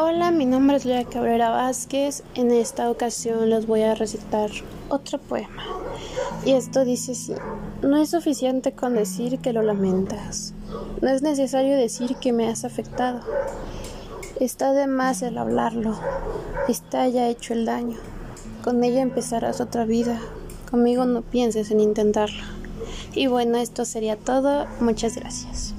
Hola, mi nombre es Lea Cabrera Vázquez. En esta ocasión les voy a recitar otro poema. Y esto dice así, no es suficiente con decir que lo lamentas. No es necesario decir que me has afectado. Está de más el hablarlo. Está ya hecho el daño. Con ella empezarás otra vida. Conmigo no pienses en intentarlo. Y bueno, esto sería todo. Muchas gracias.